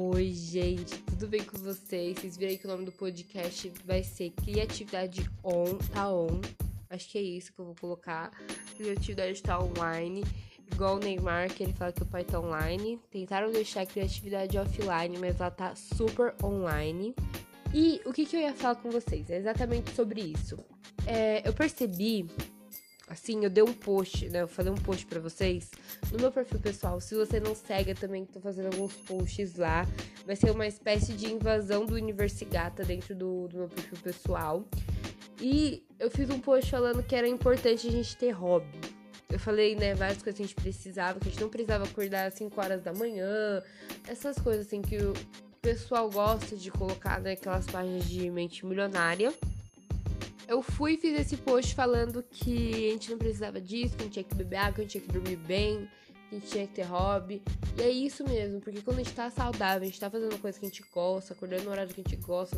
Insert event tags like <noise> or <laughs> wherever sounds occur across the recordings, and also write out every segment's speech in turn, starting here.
Oi, gente, tudo bem com vocês? Vocês viram aí que o nome do podcast vai ser Criatividade On, tá on. Acho que é isso que eu vou colocar. Criatividade tá online. Igual o Neymar, que ele fala que o pai tá online. Tentaram deixar a criatividade offline, mas ela tá super online. E o que, que eu ia falar com vocês? É exatamente sobre isso. É, eu percebi assim, eu dei um post, né? Eu falei um post para vocês no meu perfil pessoal. Se você não segue, eu também tô fazendo alguns posts lá. Vai ser uma espécie de invasão do Universigata dentro do, do meu perfil pessoal. E eu fiz um post falando que era importante a gente ter hobby. Eu falei, né, várias coisas que a gente precisava, que a gente não precisava acordar às 5 horas da manhã, essas coisas assim que o pessoal gosta de colocar naquelas né, páginas de mente milionária eu fui e fiz esse post falando que a gente não precisava disso, que a gente tinha que beber água, que a gente tinha que dormir bem, que a gente tinha que ter hobby. E é isso mesmo, porque quando a gente tá saudável, a gente tá fazendo coisa que a gente gosta, acordando no horário que a gente gosta,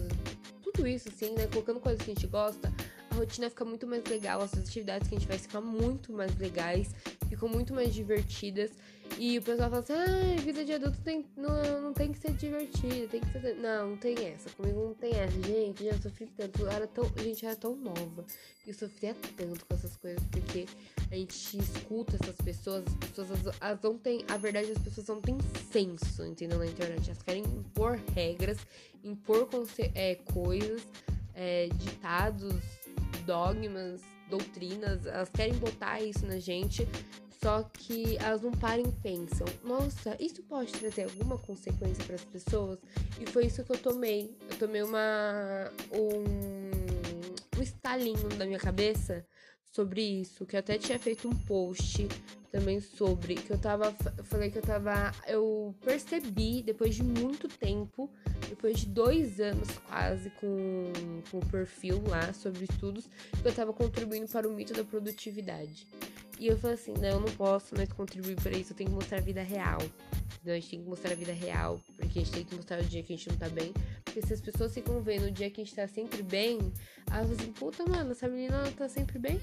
tudo isso assim, né? Colocando coisas que a gente gosta, a rotina fica muito mais legal, as atividades que a gente faz ficam muito mais legais, ficam muito mais divertidas. E o pessoal fala assim, ah, vida de adulto tem, não, não tem que ser divertida, tem que ser. Não, não tem essa. Comigo não tem essa. Gente, já sofri tanto. Eu era tão, a gente era tão nova. Eu sofria tanto com essas coisas, porque a gente escuta essas pessoas, as pessoas elas não têm. A verdade, as pessoas não têm senso, entendeu? Na internet. Elas querem impor regras, impor é, coisas, é, ditados, dogmas, doutrinas. Elas querem botar isso na gente só que elas não param e pensam: nossa, isso pode trazer alguma consequência para as pessoas? E foi isso que eu tomei. Eu tomei uma. um, um estalinho na minha cabeça sobre isso, que eu até tinha feito um post também sobre que eu tava falei que eu tava eu percebi depois de muito tempo, depois de dois anos quase com, com o perfil lá sobre estudos, que eu tava contribuindo para o mito da produtividade. E eu falei assim, não, eu não posso mais contribuir para isso, eu tenho que mostrar a vida real. Então a gente tem que mostrar a vida real, porque a gente tem que mostrar o dia que a gente não tá bem. Porque se as pessoas ficam vendo o dia que a gente tá sempre bem, elas falam assim, puta, mano, essa menina tá sempre bem?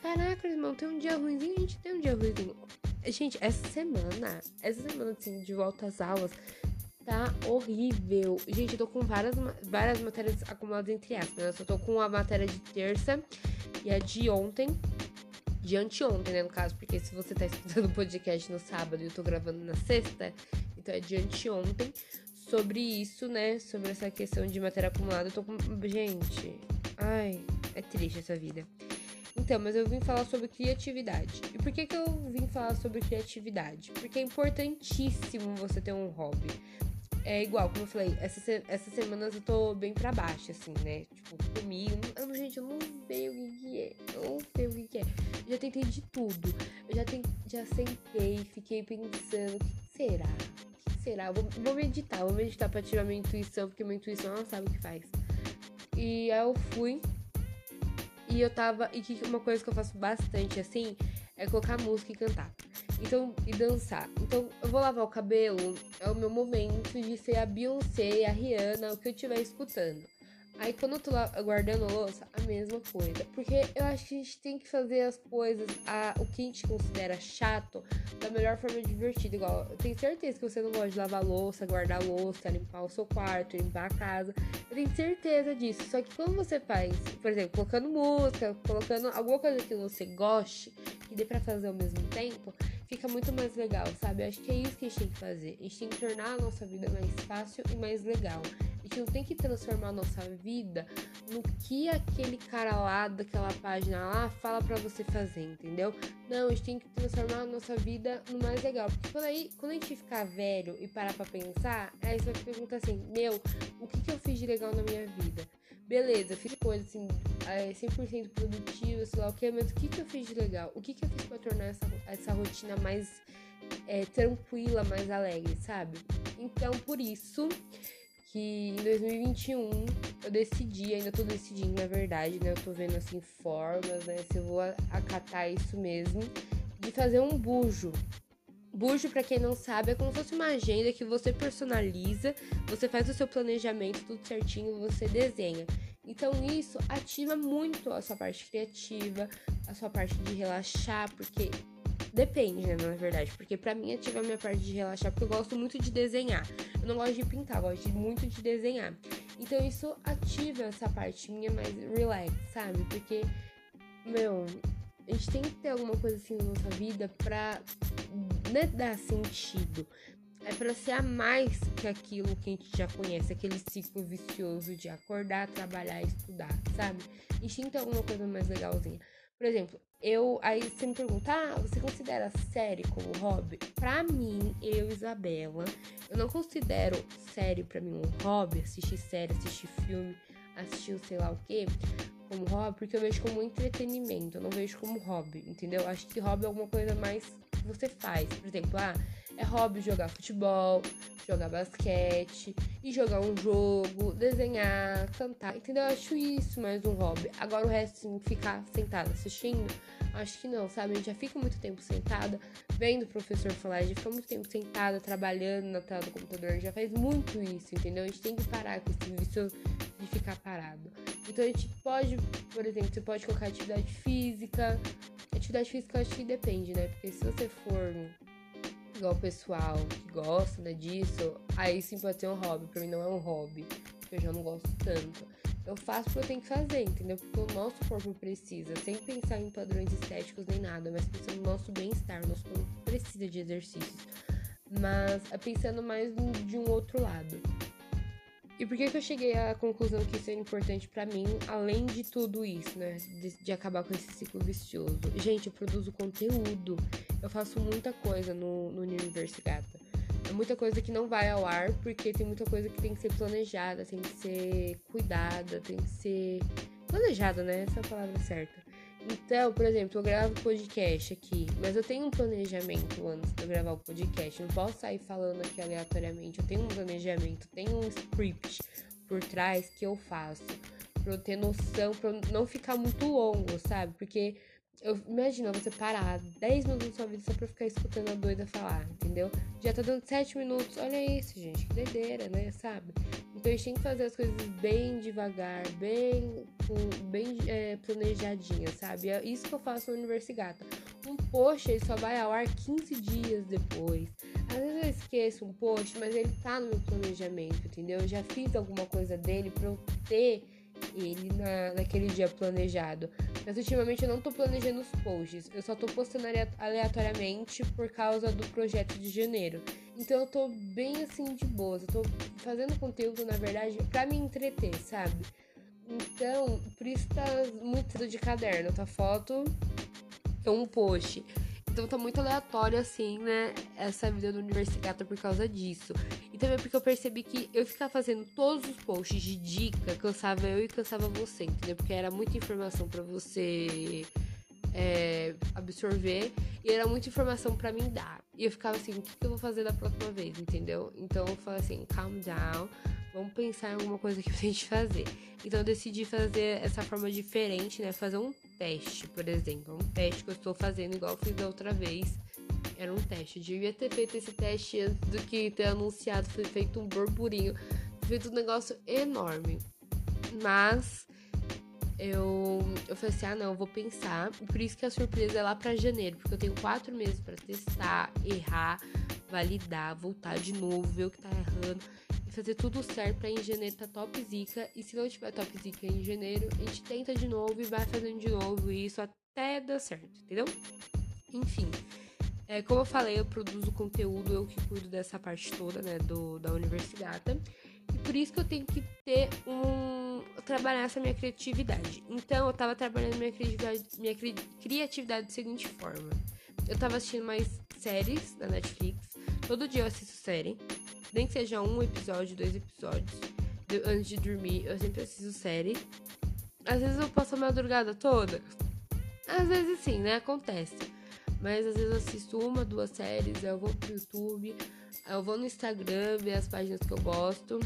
Caraca, irmão, tem um dia ruimzinho, a gente tem um dia ruimzinho. Gente, essa semana, essa semana, assim, de volta às aulas, tá horrível. Gente, eu tô com várias, várias matérias acumuladas entre aspas. Né? Eu só tô com a matéria de terça e a de ontem de anteontem, né, no caso, porque se você tá escutando o podcast no sábado e eu tô gravando na sexta, então é de anteontem, sobre isso, né, sobre essa questão de matéria acumulada, eu tô com... Gente, ai, é triste essa vida. Então, mas eu vim falar sobre criatividade. E por que que eu vim falar sobre criatividade? Porque é importantíssimo você ter um hobby é igual, como eu falei, essas, semanas eu tô bem pra baixo, assim, né? Tipo, comi, não, gente, eu não sei o que, que é, eu não sei o que, que é. Eu já tentei de tudo. Eu já, tem, já sentei, fiquei pensando, o que será? O que será? Eu vou, vou meditar, vou meditar pra tirar minha intuição, porque minha intuição não sabe o que faz. E aí eu fui, e eu tava, e que uma coisa que eu faço bastante, assim, é colocar música e cantar. Então, e dançar. Então, eu vou lavar o cabelo, é o meu momento de ser a Beyoncé, a Rihanna, o que eu estiver escutando. Aí quando eu tô lá guardando louça, a mesma coisa. Porque eu acho que a gente tem que fazer as coisas, a, o que a gente considera chato, da melhor forma divertida. Igual, eu tenho certeza que você não gosta de lavar louça, guardar louça, limpar o seu quarto, limpar a casa. Eu tenho certeza disso. Só que quando você faz, por exemplo, colocando música, colocando alguma coisa que você goste, que dê pra fazer ao mesmo tempo, fica muito mais legal, sabe? Acho que é isso que a gente tem que fazer. A gente tem que tornar a nossa vida mais fácil e mais legal. A gente não tem que transformar a nossa vida no que aquele cara lá daquela página lá fala para você fazer, entendeu? Não, a gente tem que transformar a nossa vida no mais legal. Porque quando, aí, quando a gente ficar velho e parar pra pensar, aí você vai perguntar assim: Meu, o que, que eu fiz de legal na minha vida? Beleza, fiz coisa assim, 100% é, produtiva, sei lá o que, mas o que, que eu fiz de legal? O que, que eu fiz pra tornar essa, essa rotina mais é, tranquila, mais alegre, sabe? Então, por isso que em 2021 eu decidi, ainda tô decidindo na verdade, né? Eu tô vendo assim formas, né? Se eu vou acatar isso mesmo, de fazer um bujo. Bujo, para quem não sabe, é como se fosse uma agenda que você personaliza, você faz o seu planejamento tudo certinho, você desenha. Então isso ativa muito a sua parte criativa, a sua parte de relaxar, porque depende, né, na verdade. Porque pra mim ativa a minha parte de relaxar, porque eu gosto muito de desenhar. Eu não gosto de pintar, eu gosto muito de desenhar. Então isso ativa essa parte minha mais relax, sabe? Porque, meu, a gente tem que ter alguma coisa assim na nossa vida pra né, dar sentido. É pra ser a mais que aquilo que a gente já conhece, aquele ciclo vicioso de acordar, trabalhar, estudar, sabe? Tem que ter alguma coisa mais legalzinha. Por exemplo, eu. Aí você me pergunta, ah, você considera série como hobby? Pra mim, eu, Isabela, eu não considero série pra mim um hobby, assistir série, assistir filme, assistir sei lá o quê, como hobby, porque eu vejo como entretenimento, eu não vejo como hobby, entendeu? Acho que hobby é alguma coisa mais que você faz. Por exemplo, ah, é hobby jogar futebol, jogar basquete e jogar um jogo, desenhar, cantar, entendeu? Eu acho isso mais um hobby. Agora o resto, assim, ficar sentada assistindo, acho que não, sabe? A gente já fica muito tempo sentada vendo o professor falar, a gente fica muito tempo sentada trabalhando na tela do computador, já faz muito isso, entendeu? A gente tem que parar com esse vício de ficar parado. Então a gente pode, por exemplo, você pode colocar atividade física. Atividade física eu acho que depende, né? Porque se você for igual o pessoal que gosta né, disso, aí sim pode ser um hobby. Pra mim não é um hobby, eu já não gosto tanto. Eu faço porque eu tenho que fazer, entendeu? Porque o nosso corpo precisa, sem pensar em padrões estéticos nem nada, mas pensando no nosso bem-estar. O nosso corpo precisa de exercícios. Mas é pensando mais de um outro lado. E por que, que eu cheguei à conclusão que isso é importante para mim, além de tudo isso, né? De, de, acabar com esse ciclo vicioso. Gente, eu produzo conteúdo. Eu faço muita coisa no, no Universo Gata. É muita coisa que não vai ao ar, porque tem muita coisa que tem que ser planejada, tem que ser cuidada, tem que ser planejada, né? Essa é a palavra certa. Então, por exemplo, eu gravo podcast aqui, mas eu tenho um planejamento antes de eu gravar o podcast. Eu não posso sair falando aqui aleatoriamente. Eu tenho um planejamento, tenho um script por trás que eu faço. Pra eu ter noção, pra eu não ficar muito longo, sabe? Porque eu, imagina você parar 10 minutos da sua vida só pra ficar escutando a doida falar, entendeu? Já tá dando 7 minutos, olha isso, gente, que doideira, né? Sabe? Então a gente tem que fazer as coisas bem devagar, bem, bem é, planejadinha, sabe? É isso que eu faço no Universigata. Um post ele só vai ao ar 15 dias depois. Às vezes eu esqueço um post, mas ele tá no meu planejamento, entendeu? Eu já fiz alguma coisa dele pra eu ter ele na, naquele dia planejado. Mas ultimamente eu não tô planejando os posts, eu só tô postando aleatoriamente por causa do projeto de janeiro. Então eu tô bem assim de boas, eu tô fazendo conteúdo na verdade para me entreter, sabe? Então, por isso tá muito de caderno, tá foto, é um post. Então tá muito aleatório, assim, né? Essa vida do Universigata por causa disso. Também porque eu percebi que eu ficava fazendo todos os posts de dica, cansava eu e cansava você, entendeu? Porque era muita informação para você é, absorver e era muita informação para mim dar. E eu ficava assim, o que, que eu vou fazer da próxima vez, entendeu? Então eu falei assim, calm down, vamos pensar em alguma coisa que a <laughs> gente fazer. Então eu decidi fazer essa forma diferente, né? Fazer um teste, por exemplo. Um teste que eu estou fazendo igual eu fiz da outra vez. Era um teste. Devia ter feito esse teste antes do que ter anunciado. Foi feito um burburinho. Feito um negócio enorme. Mas eu, eu falei assim: ah, não, eu vou pensar. Por isso que a surpresa é lá para janeiro. Porque eu tenho quatro meses para testar, errar, validar, voltar de novo, ver o que tá errando fazer tudo certo pra em janeiro tá top zica. E se não tiver top zica em janeiro, a gente tenta de novo e vai fazendo de novo isso até dar certo, entendeu? Enfim. É, como eu falei, eu produzo conteúdo, eu que cuido dessa parte toda, né, do, da Universidade. E por isso que eu tenho que ter um. trabalhar essa minha criatividade. Então, eu tava trabalhando minha criatividade, minha cri, criatividade da seguinte forma: eu tava assistindo mais séries da Netflix. Todo dia eu assisto série. Nem que seja um episódio, dois episódios. antes de dormir, eu sempre assisto série. Às vezes eu passo a madrugada toda. Às vezes sim, né? Acontece. Mas às vezes eu assisto uma, duas séries, eu vou pro YouTube, eu vou no Instagram ver as páginas que eu gosto.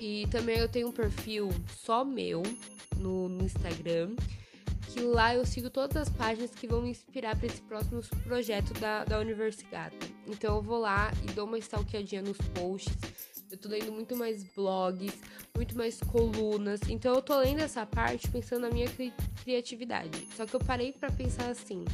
E também eu tenho um perfil só meu no, no Instagram que lá eu sigo todas as páginas que vão me inspirar para esse próximo projeto da, da Universidade. Então eu vou lá e dou uma stalkeadinha nos posts. Eu tô lendo muito mais blogs, muito mais colunas. Então eu tô lendo essa parte pensando na minha cri criatividade. Só que eu parei para pensar assim: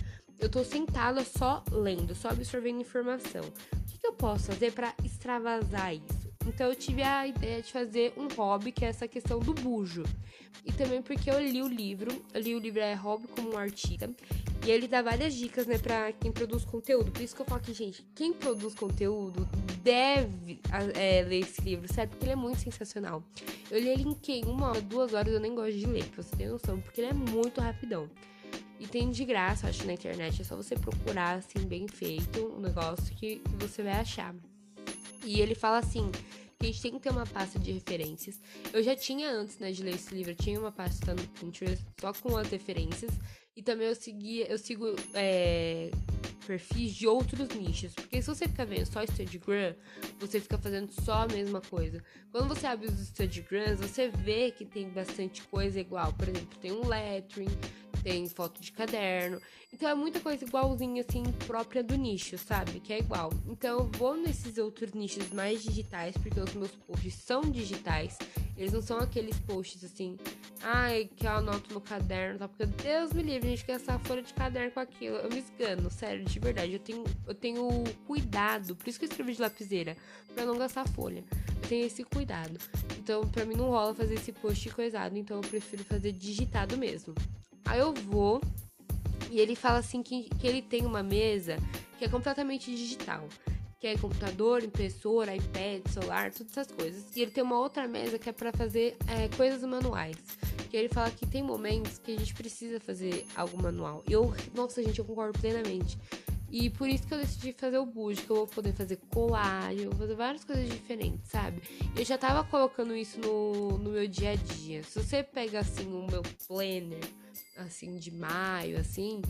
eu tô sentada só lendo, só absorvendo informação. O que, que eu posso fazer para extravasar isso? Então eu tive a ideia de fazer um hobby, que é essa questão do bujo. E também porque eu li o livro, eu li o livro é Hobby como um Artista, e ele dá várias dicas, né, pra quem produz conteúdo. Por isso que eu falo que, gente, quem produz conteúdo deve é, ler esse livro, certo? Porque ele é muito sensacional. Eu li ele em? Uma hora, duas horas, eu nem gosto de ler, pra você ter noção, porque ele é muito rapidão. E tem de graça, acho, na internet. É só você procurar, assim, bem feito, um negócio que você vai achar. E ele fala assim que a gente tem que ter uma pasta de referências. Eu já tinha antes, né, de ler esse livro, eu tinha uma pasta no Pinterest só com as referências. E também eu seguia, eu sigo é, perfis de outros nichos. Porque se você ficar vendo só Instagram, você fica fazendo só a mesma coisa. Quando você abre os Instagrams, você vê que tem bastante coisa igual. Por exemplo, tem um lettering, tem foto de caderno. Então é muita coisa igualzinha, assim, própria do nicho, sabe? Que é igual. Então eu vou nesses outros nichos mais digitais, porque os meus posts são digitais. Eles não são aqueles posts assim, ai, que eu anoto no caderno, tá? Porque Deus me livre, gente essa folha de caderno com aquilo. Eu me esgano, sério, de verdade. Eu tenho, eu tenho cuidado, por isso que eu escrevi de lapiseira, pra não gastar folha. Eu tenho esse cuidado. Então, pra mim não rola fazer esse post coisado, então eu prefiro fazer digitado mesmo. Aí eu vou e ele fala assim que, que ele tem uma mesa que é completamente digital. Que é computador, impressora, iPad, celular, todas essas coisas. E ele tem uma outra mesa que é para fazer é, coisas manuais. Que ele fala que tem momentos que a gente precisa fazer algo manual. E eu, nossa, gente, eu concordo plenamente. E por isso que eu decidi fazer o bujo, que eu vou poder fazer colagem, eu vou fazer várias coisas diferentes, sabe? Eu já tava colocando isso no, no meu dia a dia. Se você pega assim o meu planner, assim, de maio, assim,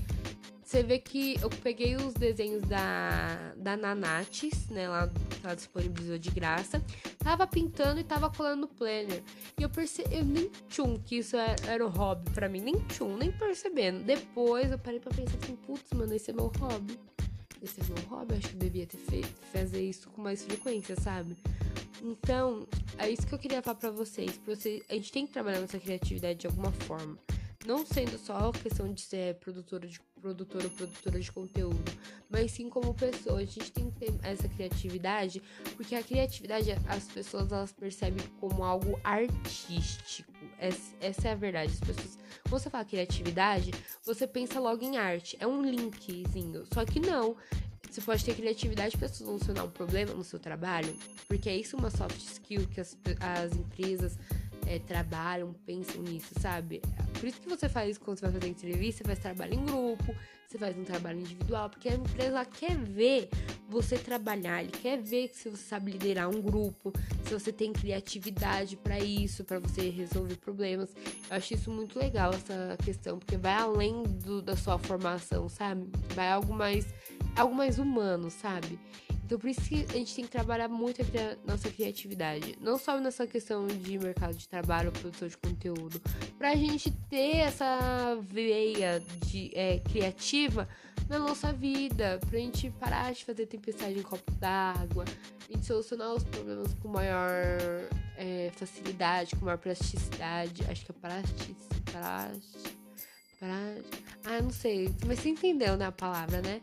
você vê que eu peguei os desenhos da, da Nanates, né? Lá ela disponibilizou de graça. Tava pintando e tava colando no planner. E eu percebi, eu nem tchum que isso era, é, era o hobby para mim, nem tchum, nem percebendo. Depois eu parei pra pensar assim, putz, mano, esse é meu hobby. Esse é meu hobby, acho que eu devia ter feito, fazer isso com mais frequência, sabe? Então, é isso que eu queria falar pra vocês. Pra vocês a gente tem que trabalhar nossa criatividade de alguma forma não sendo só questão de ser produtora de produtora ou produtora de conteúdo, mas sim como pessoa. A gente tem que ter essa criatividade, porque a criatividade as pessoas elas percebem como algo artístico. Essa, essa é a verdade. As pessoas, quando você fala criatividade, você pensa logo em arte. É um linkzinho. Só que não. Você pode ter criatividade para solucionar um problema no seu trabalho, porque é isso uma soft skill que as, as empresas é, trabalham, pensam nisso, sabe? Por isso que você faz quando você vai fazer entrevista, você faz trabalho em grupo, você faz um trabalho individual, porque a empresa quer ver você trabalhar, ele quer ver se você sabe liderar um grupo, se você tem criatividade para isso, para você resolver problemas. Eu acho isso muito legal essa questão, porque vai além do, da sua formação, sabe? Vai algo mais algo mais humano, sabe? Então por isso que a gente tem que trabalhar muito a nossa criatividade. Não só nessa questão de mercado de trabalho, produção de conteúdo. Pra gente ter essa veia de, é, criativa na nossa vida. Pra gente parar de fazer tempestade em copo d'água. A gente solucionar os problemas com maior é, facilidade, com maior plasticidade. Acho que é plasticidade. Ah, não sei. Mas você entendeu, né, a palavra, né?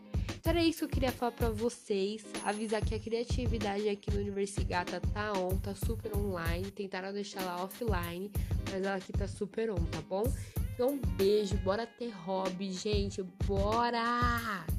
Era isso que eu queria falar pra vocês. Avisar que a criatividade aqui no Universigata tá on, tá super online. Tentaram deixar ela offline, mas ela aqui tá super on, tá bom? Então, um beijo, bora ter hobby, gente. Bora!